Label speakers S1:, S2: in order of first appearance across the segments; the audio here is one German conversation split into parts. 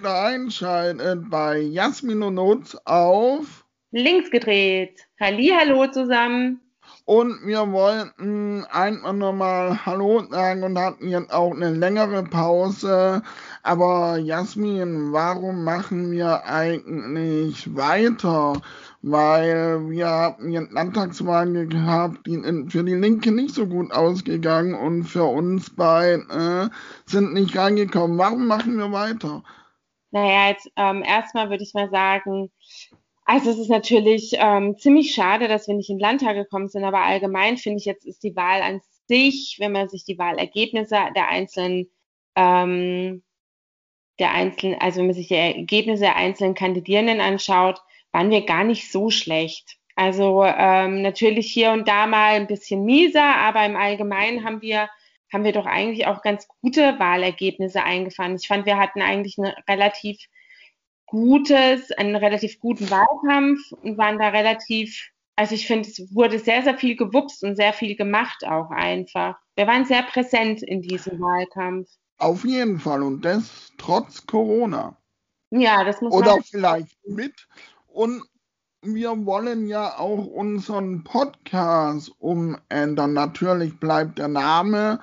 S1: wieder einschaltet bei Jasmin und Nutz auf
S2: Links gedreht. Hallo zusammen.
S1: Und wir wollten einfach nochmal Hallo sagen und hatten jetzt auch eine längere Pause. Aber Jasmin, warum machen wir eigentlich weiter? Weil wir haben jetzt Landtagswahlen gehabt, die für die Linke nicht so gut ausgegangen und für uns beide äh, sind nicht reingekommen. Warum machen wir weiter?
S2: Naja, jetzt ähm, erstmal würde ich mal sagen, also es ist natürlich ähm, ziemlich schade, dass wir nicht in den Landtag gekommen sind, aber allgemein finde ich jetzt ist die Wahl an sich, wenn man sich die Wahlergebnisse der einzelnen, ähm, der einzelnen, also wenn man sich die Ergebnisse der einzelnen Kandidierenden anschaut, waren wir gar nicht so schlecht. Also ähm, natürlich hier und da mal ein bisschen mieser, aber im Allgemeinen haben wir haben wir doch eigentlich auch ganz gute Wahlergebnisse eingefahren. Ich fand, wir hatten eigentlich eine relativ gutes, einen relativ guten Wahlkampf und waren da relativ, also ich finde, es wurde sehr, sehr viel gewupst und sehr viel gemacht auch einfach. Wir waren sehr präsent in diesem Wahlkampf.
S1: Auf jeden Fall und das trotz Corona.
S2: Ja, das muss
S1: Oder
S2: man.
S1: vielleicht mit. Und wir wollen ja auch unseren Podcast umändern. Natürlich bleibt der Name,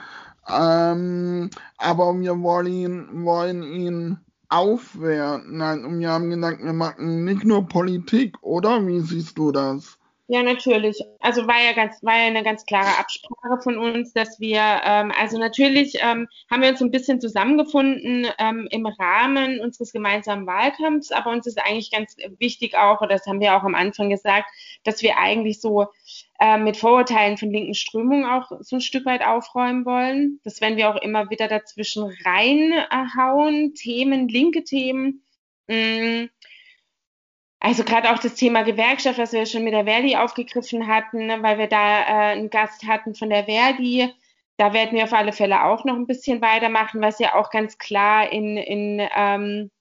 S1: ähm, aber wir wollen ihn, wollen ihn aufwerten. Und wir haben gesagt, wir machen nicht nur Politik, oder? Wie siehst du das?
S2: Ja, natürlich. Also war ja ganz, war ja eine ganz klare Absprache von uns, dass wir, ähm, also natürlich ähm, haben wir uns ein bisschen zusammengefunden ähm, im Rahmen unseres gemeinsamen Wahlkampfs, aber uns ist eigentlich ganz wichtig auch, oder das haben wir auch am Anfang gesagt, dass wir eigentlich so äh, mit Vorurteilen von linken Strömungen auch so ein Stück weit aufräumen wollen. Das werden wir auch immer wieder dazwischen reinhauen, Themen, linke Themen. Mh, mm, also gerade auch das Thema Gewerkschaft, was wir schon mit der Verdi aufgegriffen hatten, ne, weil wir da äh, einen Gast hatten von der Verdi. Da werden wir auf alle Fälle auch noch ein bisschen weitermachen, was ja auch ganz klar in, in, ähm,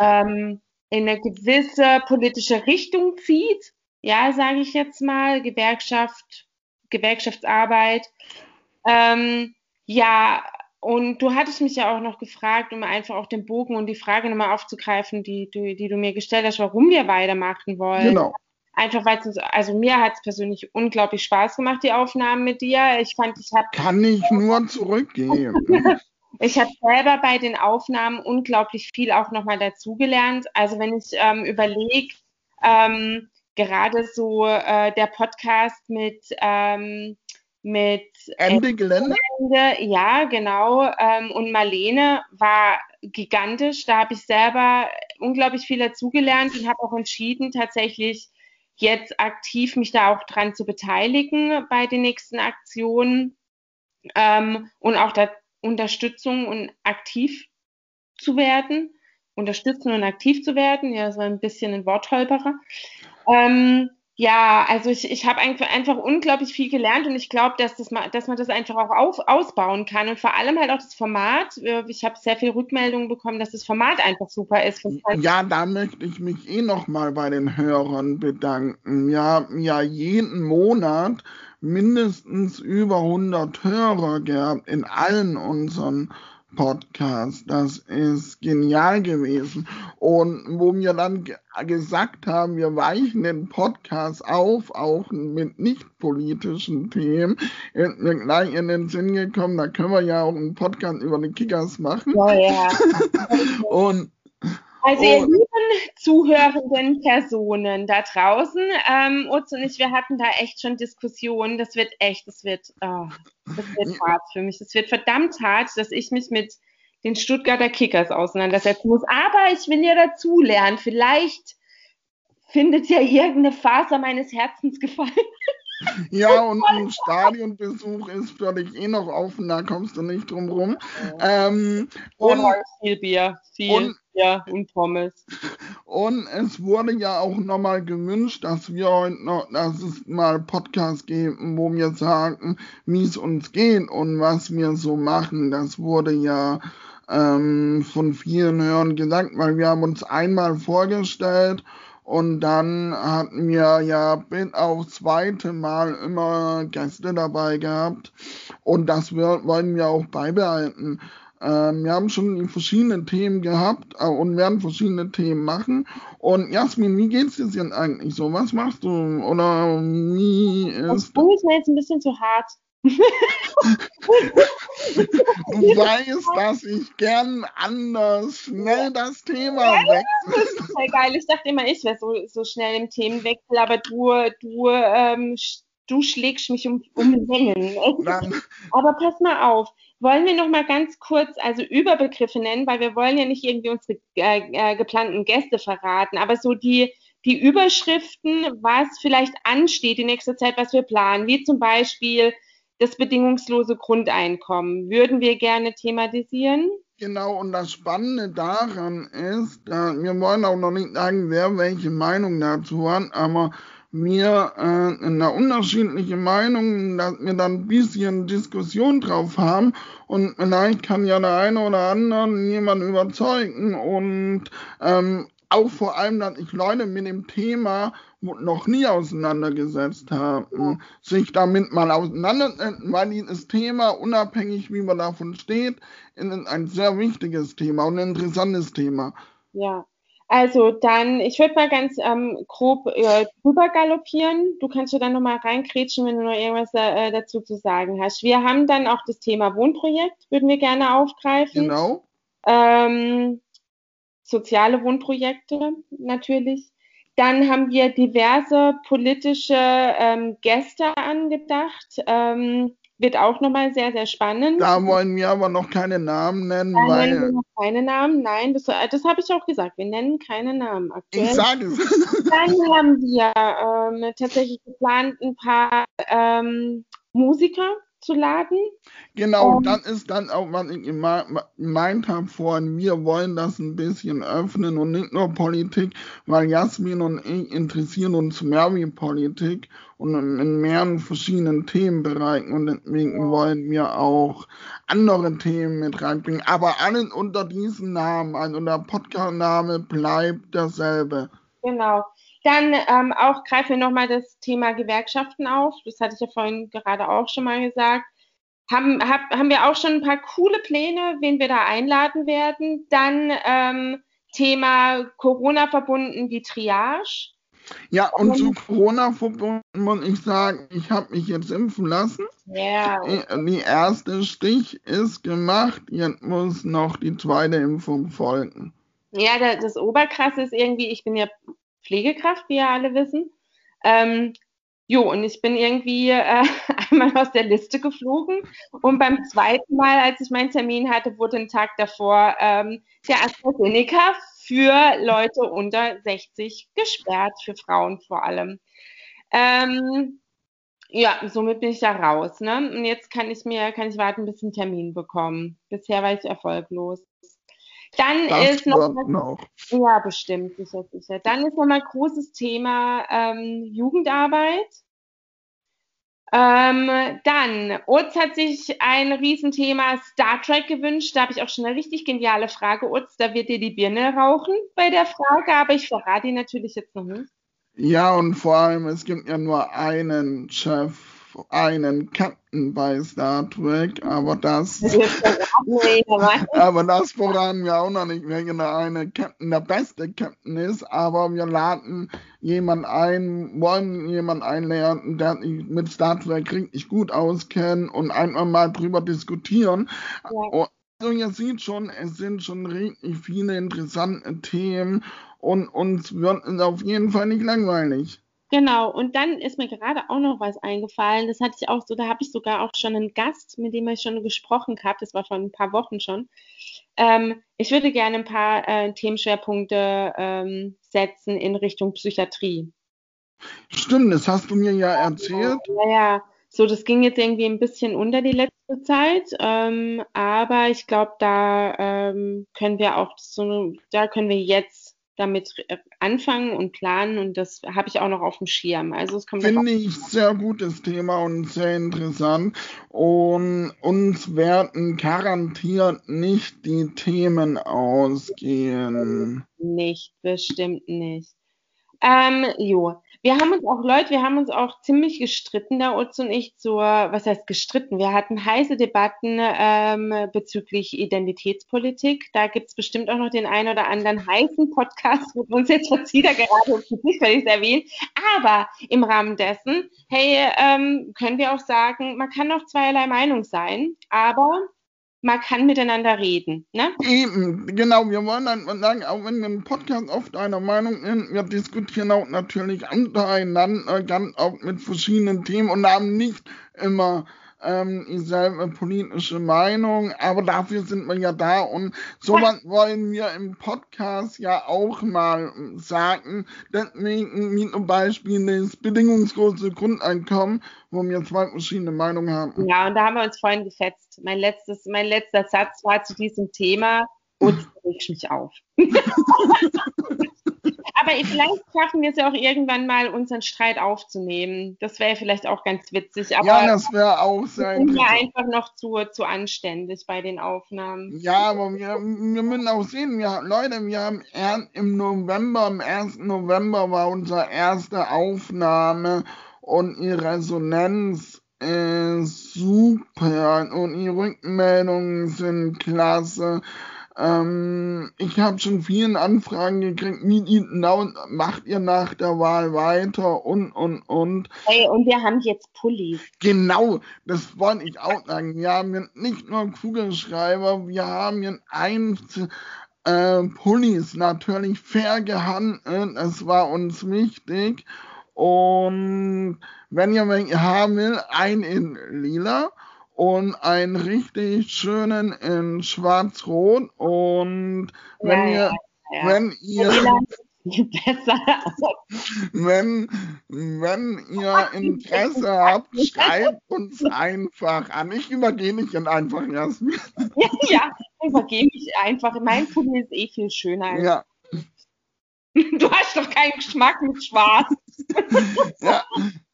S2: ähm, in eine gewisse politische Richtung zieht. Ja, sage ich jetzt mal, Gewerkschaft, Gewerkschaftsarbeit. Ähm, ja, und du hattest mich ja auch noch gefragt, um einfach auch den Bogen und die Frage nochmal aufzugreifen, die, die, die du mir gestellt hast, warum wir weitermachen wollen.
S1: Genau.
S2: Einfach weil es uns, also mir hat es persönlich unglaublich Spaß gemacht, die Aufnahmen mit dir. Ich fand, ich habe.
S1: Kann ich nur zurückgehen.
S2: ich habe selber bei den Aufnahmen unglaublich viel auch nochmal dazugelernt. Also wenn ich ähm, überlege, ähm, gerade so äh, der Podcast mit ähm, mit
S1: Ende Gelände?
S2: Ja, genau. Ähm, und Marlene war gigantisch. Da habe ich selber unglaublich viel dazugelernt und habe auch entschieden, tatsächlich jetzt aktiv mich da auch dran zu beteiligen bei den nächsten Aktionen ähm, und auch da Unterstützung und aktiv zu werden. Unterstützen und aktiv zu werden. Ja, das war ein bisschen ein Wortholperer. Ähm, ja, also ich, ich habe einfach, unglaublich viel gelernt und ich glaube, dass, das dass man das einfach auch auf, ausbauen kann und vor allem halt auch das Format. Ich habe sehr viel Rückmeldungen bekommen, dass das Format einfach super ist.
S1: Ja, da möchte ich mich eh nochmal bei den Hörern bedanken. Haben ja jeden Monat mindestens über 100 Hörer gehabt in allen unseren Podcast. Das ist genial gewesen. Und wo wir dann gesagt haben, wir weichen den Podcast auf, auch mit nicht politischen Themen, ist mir gleich in den Sinn gekommen, da können wir ja auch einen Podcast über die Kickers machen.
S2: Ja, ja.
S1: Und
S2: also ihr lieben zuhörenden Personen da draußen, ähm, Utz und ich, wir hatten da echt schon Diskussionen. Das wird echt, das wird, oh, das wird hart für mich. Das wird verdammt hart, dass ich mich mit den Stuttgarter Kickers auseinandersetzen muss. Aber ich will ja dazulernen. Vielleicht findet ja irgendeine Faser meines Herzens gefallen.
S1: Ja, und ein Stadionbesuch ist für dich eh noch offen, da kommst du nicht drum rum. Ähm,
S2: und, viel Bier, viel und, Bier und Pommes.
S1: Und es wurde ja auch nochmal gewünscht, dass wir heute noch, dass es mal Podcast geben, wo wir sagen, wie es uns geht und was wir so machen. Das wurde ja ähm, von vielen Hörern gesagt, weil wir haben uns einmal vorgestellt und dann hatten wir ja bis aufs zweite Mal immer Gäste dabei gehabt. Und das wir, wollen wir auch beibehalten. Ähm, wir haben schon verschiedene Themen gehabt äh, und werden verschiedene Themen machen. Und Jasmin, wie geht's dir denn eigentlich so? Was machst du? Oder wie ist. Das
S2: Buch ist mir jetzt ein bisschen zu hart. Du
S1: weißt, dass ich gern anders schnell das Thema wechsle.
S2: Das ist total geil. Ich dachte immer, ich wäre so, so schnell im Themenwechsel, aber du, du, ähm, du schlägst mich um, um Längen. Aber pass mal auf. Wollen wir noch mal ganz kurz also Überbegriffe nennen, weil wir wollen ja nicht irgendwie unsere äh, äh, geplanten Gäste verraten, aber so die, die Überschriften, was vielleicht ansteht in nächster Zeit, was wir planen, wie zum Beispiel das bedingungslose Grundeinkommen, würden wir gerne thematisieren.
S1: Genau, und das Spannende daran ist, äh, wir wollen auch noch nicht sagen, wer welche Meinung dazu hat, aber wir äh, eine unterschiedliche Meinung, dass wir dann ein bisschen Diskussion drauf haben und vielleicht kann ja der eine oder andere jemand überzeugen und ähm, auch vor allem, dass ich Leute mit dem Thema noch nie auseinandergesetzt haben, sich damit mal auseinandersetzen, weil dieses Thema, unabhängig wie man davon steht, ist ein sehr wichtiges Thema und ein interessantes Thema.
S2: Ja, also dann, ich würde mal ganz ähm, grob äh, drüber galoppieren. Du kannst ja dann nochmal reinkrätschen, wenn du noch irgendwas äh, dazu zu sagen hast. Wir haben dann auch das Thema Wohnprojekt, würden wir gerne aufgreifen.
S1: Genau.
S2: Ähm, soziale Wohnprojekte natürlich. Dann haben wir diverse politische ähm, Gäste angedacht. Ähm, wird auch nochmal sehr, sehr spannend.
S1: Da wollen wir aber noch keine Namen nennen,
S2: da
S1: weil.
S2: Nennen wir noch keine Namen, nein, das, äh, das habe ich auch gesagt. Wir nennen keine Namen
S1: aktuell. Ich sage es.
S2: Dann haben wir ähm, tatsächlich geplant, ein paar ähm, Musiker zu laden.
S1: Genau, um, dann ist dann auch, was ich gemeint habe vorhin, wir wollen das ein bisschen öffnen und nicht nur Politik, weil Jasmin und ich interessieren uns mehr wie Politik und in mehreren verschiedenen Themenbereichen und deswegen wollen wir auch andere Themen mit reinbringen, aber alles unter diesem Namen, also der Podcast-Name bleibt derselbe.
S2: Genau. Dann ähm, auch greifen wir nochmal das Thema Gewerkschaften auf. Das hatte ich ja vorhin gerade auch schon mal gesagt. Haben, hab, haben wir auch schon ein paar coole Pläne, wen wir da einladen werden. Dann ähm, Thema Corona verbunden, die Triage.
S1: Ja, und zu Corona verbunden muss ich sagen, ich habe mich jetzt impfen lassen.
S2: Ja.
S1: Yeah. Die erste Stich ist gemacht, jetzt muss noch die zweite Impfung folgen.
S2: Ja, das Oberkrasse ist irgendwie, ich bin ja Pflegekraft, wie ja alle wissen. Ähm, jo, und ich bin irgendwie äh, einmal aus der Liste geflogen und beim zweiten Mal, als ich meinen Termin hatte, wurde ein Tag davor ähm, der AstraZeneca für Leute unter 60 gesperrt, für Frauen vor allem. Ähm, ja, somit bin ich da raus. Ne? Und jetzt kann ich mir, kann ich warten, bis ich einen Termin bekommen. Bisher war ich erfolglos. Dann das ist noch, noch, Ja, bestimmt, sicher, sicher. Dann ist nochmal großes Thema ähm, Jugendarbeit. Ähm, dann, Utz hat sich ein Riesenthema Star Trek gewünscht. Da habe ich auch schon eine richtig geniale Frage, Utz. Da wird dir die Birne rauchen bei der Frage, aber ich verrate ihn natürlich jetzt noch nicht.
S1: Ja, und vor allem, es gibt ja nur einen Chef einen Captain bei Star Trek, aber das, aber das verraten wir auch noch nicht, wer der eine Captain der beste Captain ist, aber wir laden jemanden ein, wollen jemanden einlernen, der sich mit Star Trek richtig gut auskennt und einfach mal drüber diskutieren. Ja. Also ihr seht schon, es sind schon richtig viele interessante Themen und uns wird es auf jeden Fall nicht langweilig.
S2: Genau, und dann ist mir gerade auch noch was eingefallen. Das hatte ich auch so, da habe ich sogar auch schon einen Gast, mit dem ich schon gesprochen habe, das war vor ein paar Wochen schon. Ähm, ich würde gerne ein paar äh, Themenschwerpunkte ähm, setzen in Richtung Psychiatrie.
S1: Stimmt, das hast du mir ja erzählt.
S2: Ja, ja. So, das ging jetzt irgendwie ein bisschen unter die letzte Zeit, ähm, aber ich glaube, da ähm, können wir auch so, da können wir jetzt damit äh, anfangen und planen und das habe ich auch noch auf dem Schirm. Also es kommt
S1: Finde ich sehr gutes Thema und sehr interessant. Und uns werden garantiert nicht die Themen ausgehen.
S2: Nicht, bestimmt nicht. Ähm, jo. Wir haben uns auch, Leute, wir haben uns auch ziemlich gestritten, der Utz und ich, zur, was heißt gestritten? Wir hatten heiße Debatten ähm, bezüglich Identitätspolitik. Da gibt es bestimmt auch noch den einen oder anderen heißen Podcast, wo uns jetzt Verzieher gerade nicht, weil ich es erwähne. Aber im Rahmen dessen, hey, ähm, können wir auch sagen, man kann auch zweierlei Meinung sein, aber man kann miteinander reden. Ne?
S1: Eben, genau. Wir wollen dann sagen, auch wenn wir im Podcast oft einer Meinung sind, wir diskutieren auch natürlich untereinander, ganz auch mit verschiedenen Themen und haben nicht immer ähm, dieselbe politische Meinung, aber dafür sind wir ja da und sowas wollen wir im Podcast ja auch mal sagen. Deswegen wie zum Beispiel das bedingungslose Grundeinkommen, wo wir zwei verschiedene Meinungen haben.
S2: Ja, und da haben wir uns vorhin gefetzt. Mein, letztes, mein letzter Satz war zu diesem Thema, und reg mich auf. Aber vielleicht schaffen wir es ja auch irgendwann mal, unseren Streit aufzunehmen. Das wäre vielleicht auch ganz witzig. Aber
S1: ja, das wäre auch sein.
S2: Wir einfach noch zu, zu anständig bei den Aufnahmen.
S1: Ja, aber wir, wir müssen auch sehen, wir, Leute, wir haben im November, am 1. November war unsere erste Aufnahme und die Resonanz ist super und die Rückmeldungen sind klasse. Ähm, ich habe schon vielen Anfragen gekriegt, wie genau macht ihr nach der Wahl weiter und, und, und.
S2: Hey, und wir haben jetzt Pullis.
S1: Genau, das wollte ich auch sagen. Wir haben nicht nur Kugelschreiber, wir haben hier ein äh, Pullis natürlich fair gehandelt, das war uns wichtig. Und wenn ihr welche haben will, ein in lila und einen richtig schönen in Schwarz-Rot. Und wenn ja, ihr, ja. wenn ihr, wenn, wenn ihr Interesse habt, schreibt uns einfach an. Ich übergehe mich dann einfach, Jasmin.
S2: Ja, ja, übergehe mich einfach. Mein Pulli ist eh viel schöner.
S1: Ja.
S2: Du hast doch keinen Geschmack mit Schwarz.
S1: ja,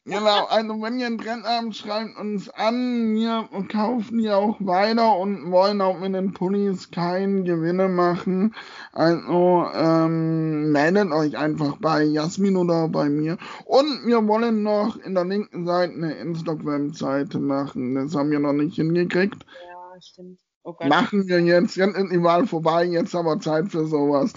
S1: Genau, also wenn ihr einen Trend habt, schreibt uns an. Wir kaufen die auch weiter und wollen auch mit den Pullis keine Gewinne machen. Also ähm, meldet euch einfach bei Jasmin oder bei mir. Und wir wollen noch in der linken Seite eine Instagram-Seite machen. Das haben wir noch nicht hingekriegt.
S2: Ja, stimmt.
S1: Oh machen wir jetzt. Jetzt ist die Wahl vorbei, jetzt aber Zeit für sowas.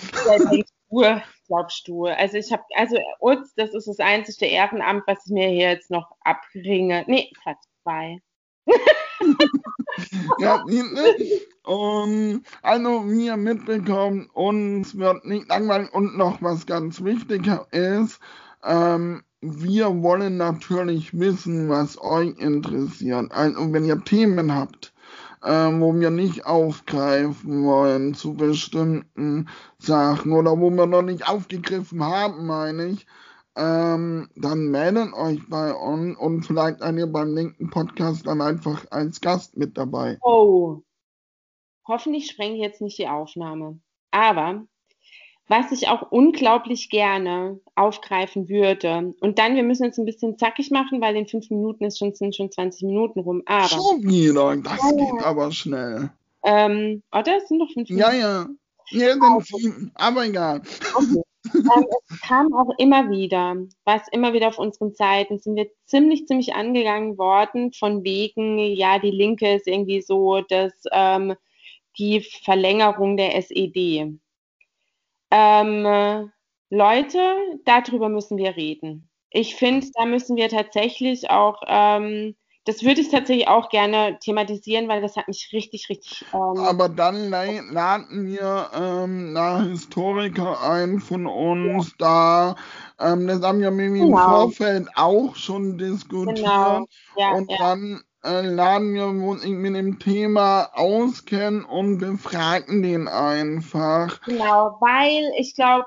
S2: Ja, glaubst du? Also ich habe, also Utz, das ist das einzige Ehrenamt, was ich mir hier jetzt noch abringe. Nee, Platz zwei.
S1: ja, ne? um, also wir mitbekommen, uns wird nicht langweilig und noch was ganz wichtiger ist, ähm, wir wollen natürlich wissen, was euch interessiert. Also wenn ihr Themen habt, ähm, wo wir nicht aufgreifen wollen zu bestimmten Sachen oder wo wir noch nicht aufgegriffen haben, meine ich, ähm, dann meldet euch bei uns und vielleicht seid ihr beim linken Podcast dann einfach als Gast mit dabei.
S2: Oh, hoffentlich sprengt jetzt nicht die Aufnahme. Aber was ich auch unglaublich gerne aufgreifen würde. Und dann, wir müssen jetzt ein bisschen zackig machen, weil in fünf Minuten ist schon, sind schon 20 Minuten rum. Aber.
S1: Schon wieder, das oh. geht aber schnell.
S2: Ähm, oder? Es sind doch fünf Minuten.
S1: Ja, ja. Ja, dann also. sieben, aber egal.
S2: Okay. ähm, es kam auch immer wieder, was immer wieder auf unseren Seiten, sind wir ziemlich, ziemlich angegangen worden, von wegen, ja, die Linke ist irgendwie so, dass ähm, die Verlängerung der SED. Ähm, Leute, darüber müssen wir reden. Ich finde, da müssen wir tatsächlich auch, ähm, das würde ich tatsächlich auch gerne thematisieren, weil das hat mich richtig, richtig.
S1: Ähm, Aber dann laden wir ähm, einen Historiker ein von uns, ja. da, ähm, das haben wir mit genau. im Vorfeld auch schon diskutiert. Genau. Ja, und ja. dann laden wir uns mit dem Thema auskennen und befragen den einfach.
S2: Genau, weil ich glaube,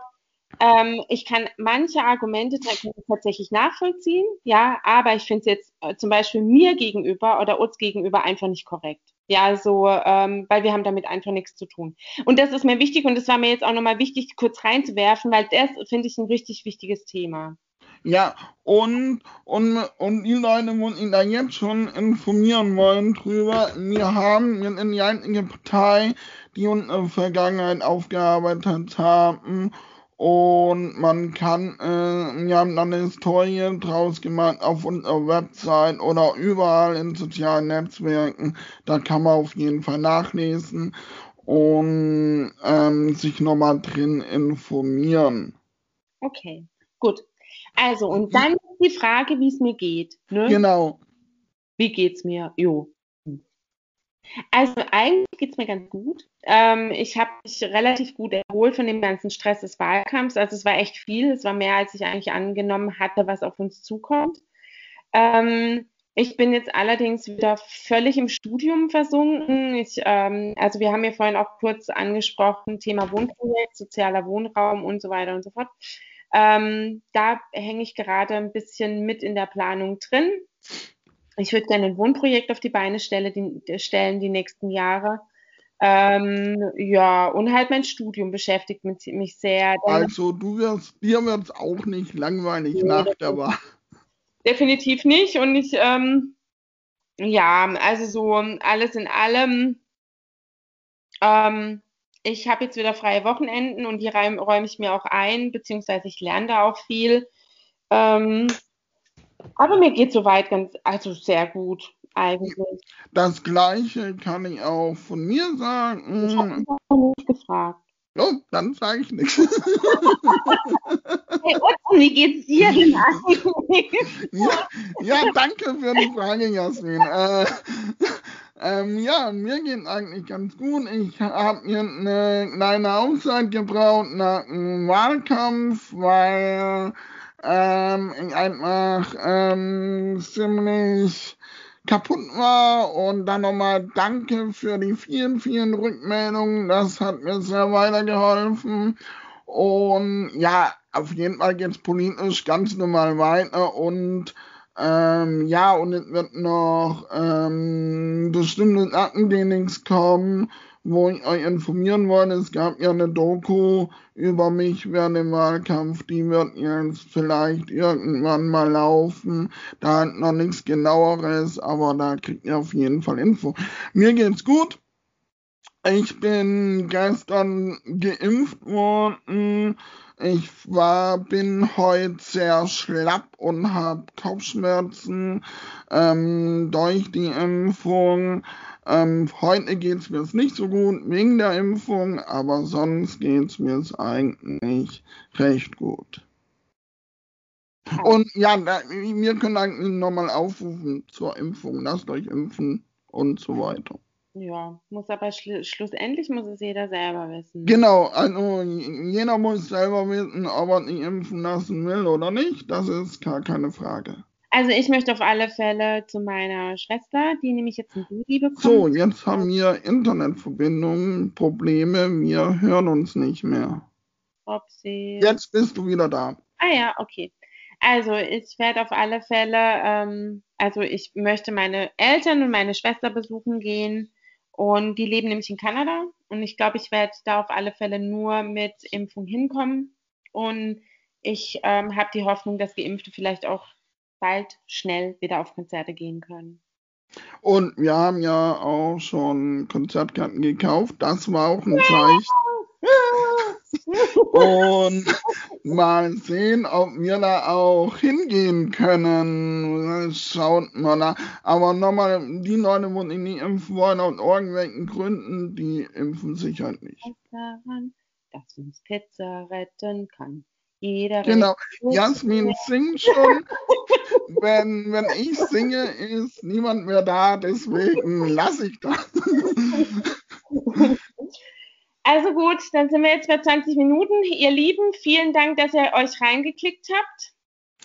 S2: ähm, ich kann manche Argumente tatsächlich nachvollziehen, ja, aber ich finde es jetzt äh, zum Beispiel mir gegenüber oder uns gegenüber einfach nicht korrekt. Ja, so, ähm, weil wir haben damit einfach nichts zu tun. Und das ist mir wichtig und das war mir jetzt auch nochmal wichtig, kurz reinzuwerfen, weil das finde ich ein richtig wichtiges Thema.
S1: Ja, und, und, und die Leute, die ihn da jetzt schon informieren wollen drüber, wir haben in die einzige Partei, die uns in der Vergangenheit aufgearbeitet haben Und man kann, äh, wir haben dann eine Historie draus gemacht auf unserer Website oder überall in sozialen Netzwerken. Da kann man auf jeden Fall nachlesen und ähm, sich nochmal drin informieren.
S2: Okay, gut. Also, und dann die Frage, wie es mir geht.
S1: Ne? Genau.
S2: Wie geht's mir? Jo. Also eigentlich geht es mir ganz gut. Ähm, ich habe mich relativ gut erholt von dem ganzen Stress des Wahlkampfs. Also es war echt viel. Es war mehr, als ich eigentlich angenommen hatte, was auf uns zukommt. Ähm, ich bin jetzt allerdings wieder völlig im Studium versunken. Ich, ähm, also wir haben ja vorhin auch kurz angesprochen, Thema Wohnprojekt, sozialer Wohnraum und so weiter und so fort. Ähm, da hänge ich gerade ein bisschen mit in der Planung drin ich würde gerne ein Wohnprojekt auf die Beine stelle, die, stellen die nächsten Jahre. Ähm, ja, und halt mein Studium beschäftigt mich sehr.
S1: Also du wirst, dir wird es auch nicht langweilig nee, nach der Wahl.
S2: Definitiv nicht. Und ich, ähm, ja, also so alles in allem, ähm, ich habe jetzt wieder freie Wochenenden und die räume ich mir auch ein, beziehungsweise ich lerne da auch viel. Ähm, aber mir geht soweit ganz, also sehr gut eigentlich.
S1: Das gleiche kann ich auch von mir sagen.
S2: Ich habe noch nicht gefragt.
S1: Oh, dann sage ich nichts.
S2: Hey, und wie geht's dir denn
S1: ja, ja, danke für die Frage, Jasmin. Äh, ähm, ja, mir geht eigentlich ganz gut. Ich habe mir eine kleine Auszeit gebraucht nach dem Wahlkampf, weil ähm, einfach ähm, ziemlich kaputt war und dann nochmal danke für die vielen, vielen Rückmeldungen. Das hat mir sehr weitergeholfen. Und ja, auf jeden Fall geht es politisch ganz normal weiter und ähm, ja, und es wird noch ähm, bestimmte Sachen, die nichts kommen wo ich euch informieren wollte. Es gab ja eine Doku über mich während dem Wahlkampf, die wird jetzt vielleicht irgendwann mal laufen. Da hat noch nichts genaueres, aber da kriegt ihr auf jeden Fall Info. Mir geht's gut. Ich bin gestern geimpft worden. Ich war, bin heute sehr schlapp und habe Kopfschmerzen ähm, durch die Impfung. Ähm, heute geht es mir nicht so gut wegen der Impfung, aber sonst geht es mir eigentlich recht gut. Und ja, da, wir können eigentlich nochmal aufrufen zur Impfung, lasst euch impfen und so weiter.
S2: Ja, muss aber schl schlussendlich muss es jeder selber wissen.
S1: Genau, also jeder muss selber wissen, ob er sich impfen lassen will oder nicht. Das ist gar keine Frage.
S2: Also ich möchte auf alle Fälle zu meiner Schwester, die nämlich jetzt ein Baby bekommt.
S1: So, jetzt haben wir Internetverbindungen, Probleme, wir hören uns nicht mehr.
S2: Upsi.
S1: Jetzt bist du wieder da.
S2: Ah ja, okay. Also ich werde auf alle Fälle, ähm, also ich möchte meine Eltern und meine Schwester besuchen gehen und die leben nämlich in Kanada und ich glaube, ich werde da auf alle Fälle nur mit Impfung hinkommen und ich ähm, habe die Hoffnung, dass Geimpfte vielleicht auch bald schnell wieder auf Konzerte gehen können.
S1: Und wir haben ja auch schon Konzertkarten gekauft. Das war auch ein Zeichen. Und mal sehen, ob wir da auch hingehen können. Schaut mal da. Aber nochmal, die Leute, die nicht impfen wollen, aus irgendwelchen Gründen, die impfen sich halt nicht.
S2: Daran, dass uns Pizza retten kann. Jeder
S1: genau. Jasmin singt schon. wenn, wenn ich singe, ist niemand mehr da, deswegen lasse ich das.
S2: Also gut, dann sind wir jetzt bei 20 Minuten. Ihr Lieben, vielen Dank, dass ihr euch reingeklickt habt.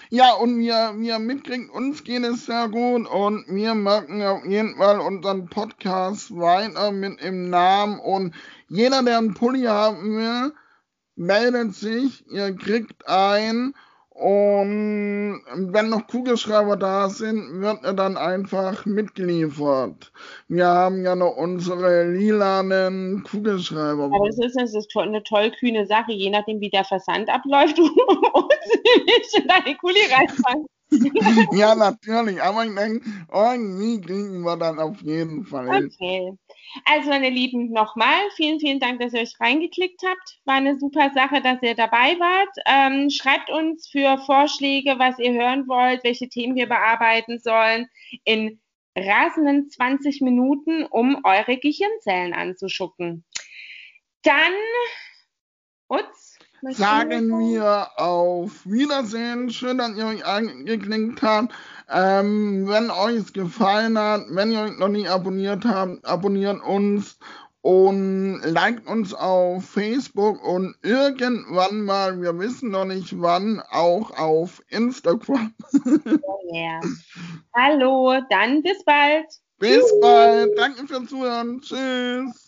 S1: Ja, und wir, wir mitkriegen, uns geht es sehr gut und wir machen auf jeden Fall unseren Podcast weiter mit dem Namen und jeder, der einen Pulli haben will, meldet sich, ihr kriegt ein und wenn noch Kugelschreiber da sind, wird er dann einfach mitgeliefert. Wir haben ja noch unsere lilanen Kugelschreiber.
S2: Aber das ist, das ist eine tollkühne Sache, je nachdem wie der Versand abläuft, und sie nicht in deine Kuli reinfangen.
S1: ja, natürlich, aber ich denke, irgendwie kriegen wir dann auf jeden Fall.
S2: Okay. Also, meine Lieben, nochmal vielen, vielen Dank, dass ihr euch reingeklickt habt. War eine super Sache, dass ihr dabei wart. Ähm, schreibt uns für Vorschläge, was ihr hören wollt, welche Themen wir bearbeiten sollen, in rasenden 20 Minuten, um eure Gehirnzellen anzuschucken. Dann,
S1: Utz, sagen wir auf Wiedersehen. Schön, dass ihr euch angeklickt habt. Ähm, wenn euch es gefallen hat, wenn ihr euch noch nicht abonniert habt, abonniert uns und liked uns auf Facebook und irgendwann mal, wir wissen noch nicht wann, auch auf Instagram.
S2: oh yeah. Hallo, dann bis bald.
S1: Bis Tschüss. bald. Danke fürs Zuhören. Tschüss.